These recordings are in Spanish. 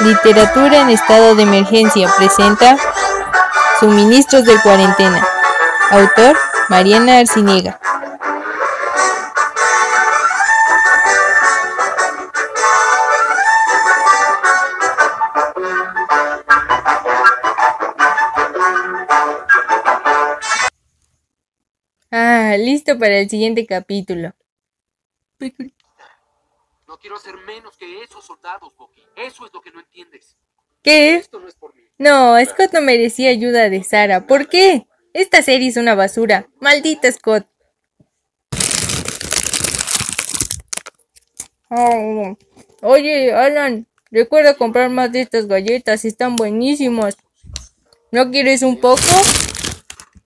Literatura en estado de emergencia presenta Suministros de cuarentena. Autor Mariana Arciniega. Ah, listo para el siguiente capítulo. No quiero hacer menos que esos soldados, Bucky. Eso es lo que no entiendes. ¿Qué? Esto no es por mí. No, Scott no merecía ayuda de Sara. ¿Por qué? Esta serie es una basura. Maldita Scott. Oh, Oye, Alan, recuerda comprar más de estas galletas. Están buenísimas. ¿No quieres un poco?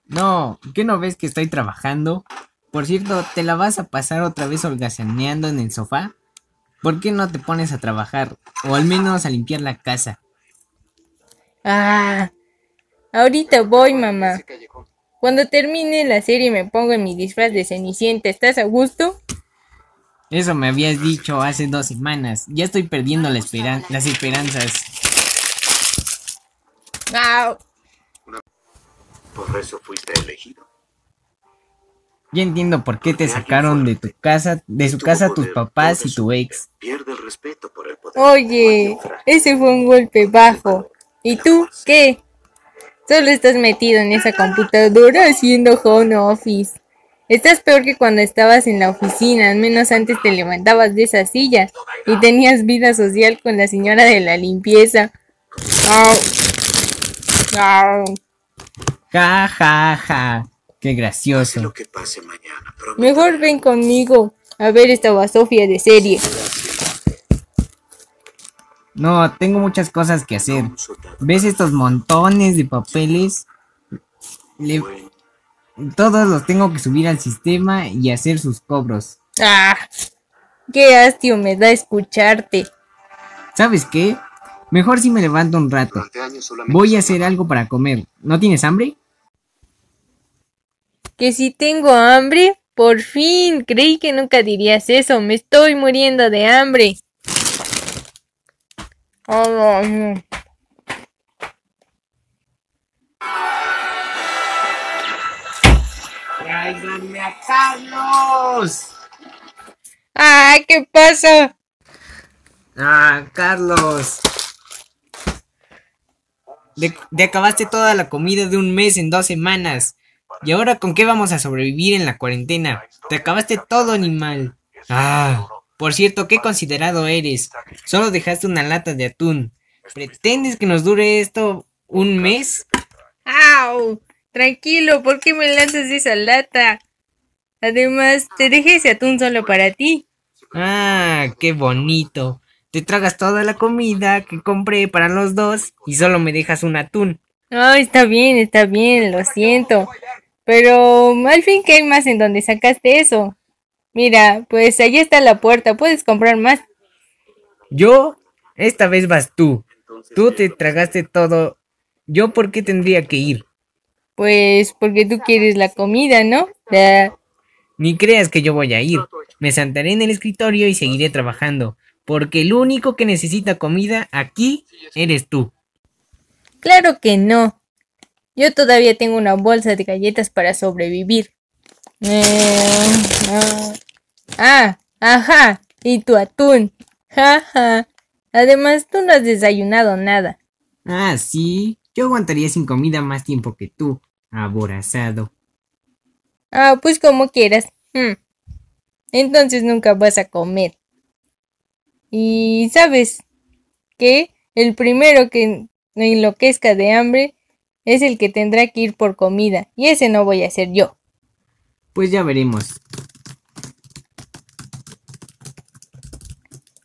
No, ¿qué no ves que estoy trabajando? Por cierto, ¿te la vas a pasar otra vez holgazaneando en el sofá? ¿Por qué no te pones a trabajar? O al menos a limpiar la casa. Ah, ahorita voy, mamá. Cuando termine la serie me pongo en mi disfraz de Cenicienta. ¿Estás a gusto? Eso me habías dicho hace dos semanas. Ya estoy perdiendo la esperan- las esperanzas. ¡Au! Por eso fuiste elegido. Ya entiendo por qué te sacaron de tu casa, de su casa tus papás y tu ex. Pierde el respeto por el poder. Oye, ese fue un golpe bajo. ¿Y tú qué? Solo estás metido en esa computadora haciendo home office. Estás peor que cuando estabas en la oficina, al menos antes te levantabas de esa silla y tenías vida social con la señora de la limpieza. Au. Au. Ja, ja, ja. Qué gracioso. lo que pase mañana. Mejor ven conmigo a ver esta basofia de serie. No, tengo muchas cosas que hacer. ¿Ves estos montones de papeles? Le- todos los tengo que subir al sistema y hacer sus cobros. Ah, qué hastio me da escucharte. ¿Sabes qué? Mejor si me levanto un rato. Voy a hacer algo para comer. ¿No tienes hambre? Que si tengo hambre, por fin, creí que nunca dirías eso, me estoy muriendo de hambre. Oh, no. ¡Tráiganme a Carlos! Ah, ¿qué pasa? Ah, Carlos. De, de acabaste toda la comida de un mes en dos semanas. ¿Y ahora con qué vamos a sobrevivir en la cuarentena? Te acabaste todo, animal. Ah, por cierto, qué considerado eres. Solo dejaste una lata de atún. ¿Pretendes que nos dure esto un mes? ¡Au! Tranquilo, ¿por qué me lanzas esa lata? Además, te dejé ese atún solo para ti. Ah, qué bonito. Te tragas toda la comida que compré para los dos y solo me dejas un atún. Ay, está bien, está bien, lo siento. Pero al fin, ¿qué hay más en donde sacaste eso? Mira, pues allí está la puerta, puedes comprar más. Yo, esta vez vas tú. Tú te tragaste todo. ¿Yo por qué tendría que ir? Pues porque tú quieres la comida, ¿no? Ni creas que yo voy a ir. Me sentaré en el escritorio y seguiré trabajando. Porque el único que necesita comida aquí eres tú. Claro que no. Yo todavía tengo una bolsa de galletas para sobrevivir. Eh, ah, ah, ajá, y tu atún. Jaja. Además, tú no has desayunado nada. Ah, sí. Yo aguantaría sin comida más tiempo que tú. Aborazado. Ah, pues como quieras. Hmm. Entonces nunca vas a comer. Y sabes que el primero que enloquezca de hambre es el que tendrá que ir por comida. Y ese no voy a ser yo. Pues ya veremos.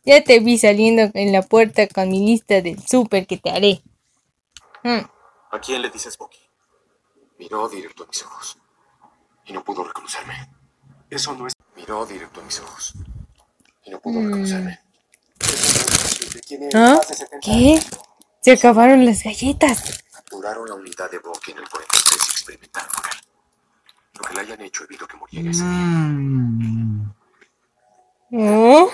Ya te vi saliendo en la puerta con mi lista del súper que te haré. Hmm. ¿A quién le dices Bucky? Miró directo a mis ojos. Y no pudo reconocerme. Eso no es. Miró directo a mis ojos. Y no pudo Mm. reconocerme. ¿Ah? ¿Qué? Se acabaron las galletas. Capturaron la unidad de Bucky en el 43 experimentaron con él. Lo que le hayan hecho evitó que muriera ese día. Mm. ¿Oh?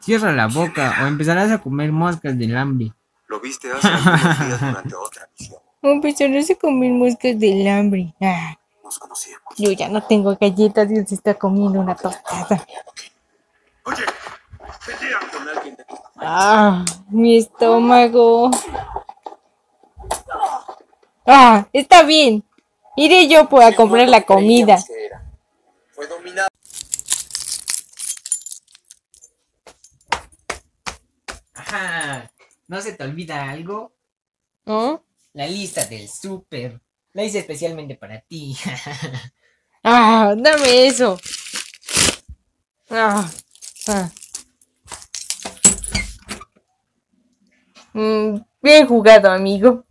Cierra la boca o empezarás a comer moscas del hambre. Lo viste hace algunos días durante otra misión. Empezarás a comer moscas del hambre. Ah, Nos conocíamos. yo ya no tengo galletas y se está comiendo una tostada. Oye, Ah, mi estómago. Ah, está bien. Iré yo por a comprar la comida. Fue dominado. Ajá. ¿No se te olvida algo? ¿Oh? La lista del súper. La hice especialmente para ti. Ah, dame eso. Ah, ah. Mm, bien jugado, amigo.